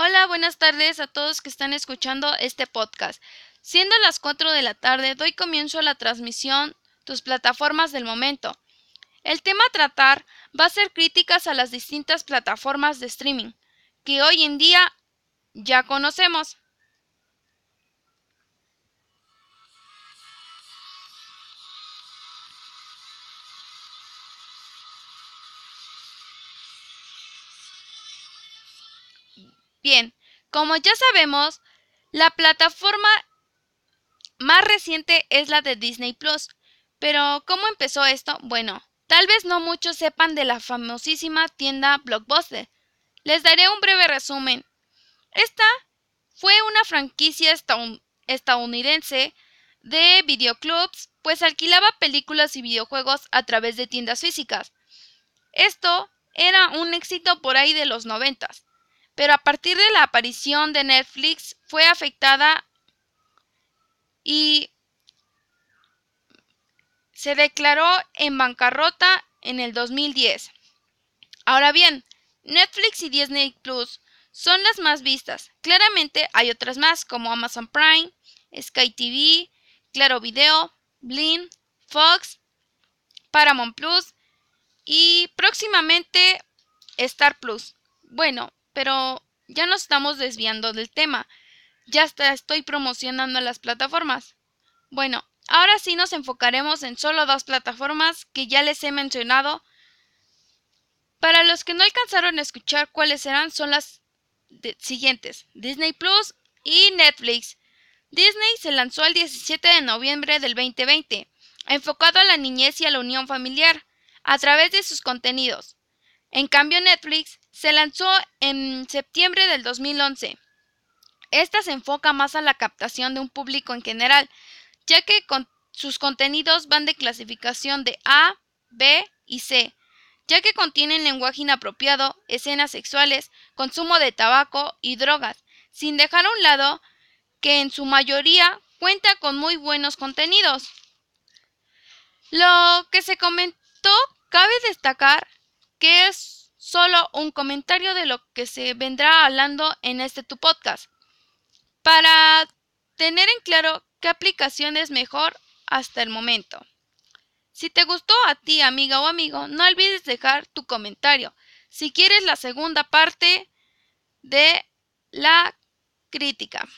Hola, buenas tardes a todos que están escuchando este podcast. Siendo las 4 de la tarde, doy comienzo a la transmisión Tus plataformas del momento. El tema a tratar va a ser críticas a las distintas plataformas de streaming que hoy en día ya conocemos. Bien, como ya sabemos, la plataforma más reciente es la de Disney Plus. Pero, ¿cómo empezó esto? Bueno, tal vez no muchos sepan de la famosísima tienda Blockbuster. Les daré un breve resumen. Esta fue una franquicia estadounidense de videoclubs, pues alquilaba películas y videojuegos a través de tiendas físicas. Esto era un éxito por ahí de los noventas pero a partir de la aparición de Netflix fue afectada y se declaró en bancarrota en el 2010. Ahora bien, Netflix y Disney Plus son las más vistas. Claramente hay otras más como Amazon Prime, Sky TV, Claro Video, Blim, Fox, Paramount Plus y próximamente Star Plus. Bueno, pero ya nos estamos desviando del tema. Ya estoy promocionando las plataformas. Bueno, ahora sí nos enfocaremos en solo dos plataformas que ya les he mencionado. Para los que no alcanzaron a escuchar cuáles serán, son las siguientes: Disney Plus y Netflix. Disney se lanzó el 17 de noviembre del 2020, enfocado a la niñez y a la unión familiar, a través de sus contenidos. En cambio, Netflix se lanzó en septiembre del 2011. Esta se enfoca más a la captación de un público en general, ya que sus contenidos van de clasificación de A, B y C, ya que contienen lenguaje inapropiado, escenas sexuales, consumo de tabaco y drogas, sin dejar a un lado que en su mayoría cuenta con muy buenos contenidos. Lo que se comentó cabe destacar que es solo un comentario de lo que se vendrá hablando en este tu podcast, para tener en claro qué aplicación es mejor hasta el momento. Si te gustó a ti, amiga o amigo, no olvides dejar tu comentario. Si quieres la segunda parte de la crítica.